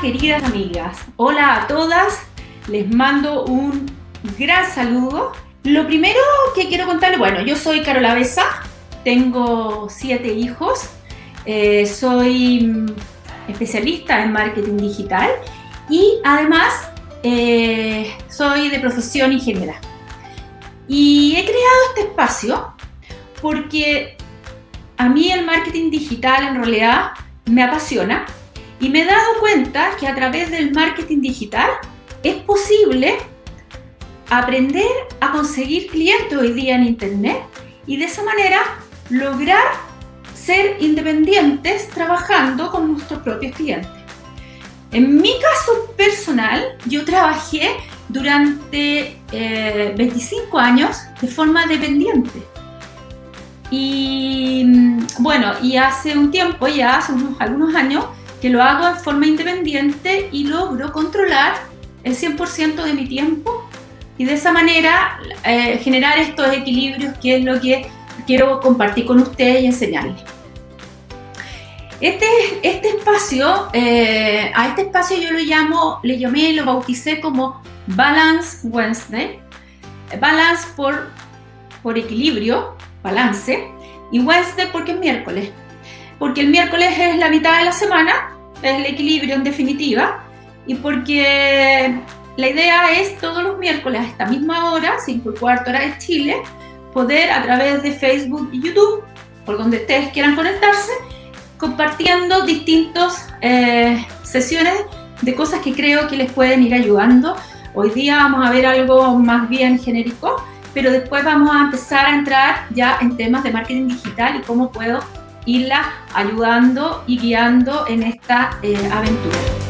queridas amigas. Hola a todas. Les mando un gran saludo. Lo primero que quiero contarles, bueno, yo soy Carola Besa, tengo siete hijos, eh, soy especialista en marketing digital y además eh, soy de profesión ingeniera. Y he creado este espacio porque a mí el marketing digital en realidad me apasiona y me he dado cuenta que a través del marketing digital es posible aprender a conseguir clientes hoy día en Internet y de esa manera lograr ser independientes trabajando con nuestros propios clientes. En mi caso personal, yo trabajé durante 25 eh, años de forma dependiente. Y mm, bueno, y hace un tiempo, ya hace unos, algunos años, que lo hago de forma independiente y logro controlar el 100% de mi tiempo y de esa manera eh, generar estos equilibrios que es lo que quiero compartir con ustedes y enseñarles. Este, este espacio, eh, a este espacio yo lo llamo, le llamé, lo bauticé como Balance Wednesday. Balance por, por equilibrio, balance, y Wednesday porque es miércoles porque el miércoles es la mitad de la semana, es el equilibrio en definitiva, y porque la idea es todos los miércoles a esta misma hora, 5 y cuarto hora de Chile, poder a través de Facebook y YouTube, por donde ustedes quieran conectarse, compartiendo distintas eh, sesiones de cosas que creo que les pueden ir ayudando. Hoy día vamos a ver algo más bien genérico, pero después vamos a empezar a entrar ya en temas de marketing digital y cómo puedo irla ayudando y guiando en esta eh, aventura.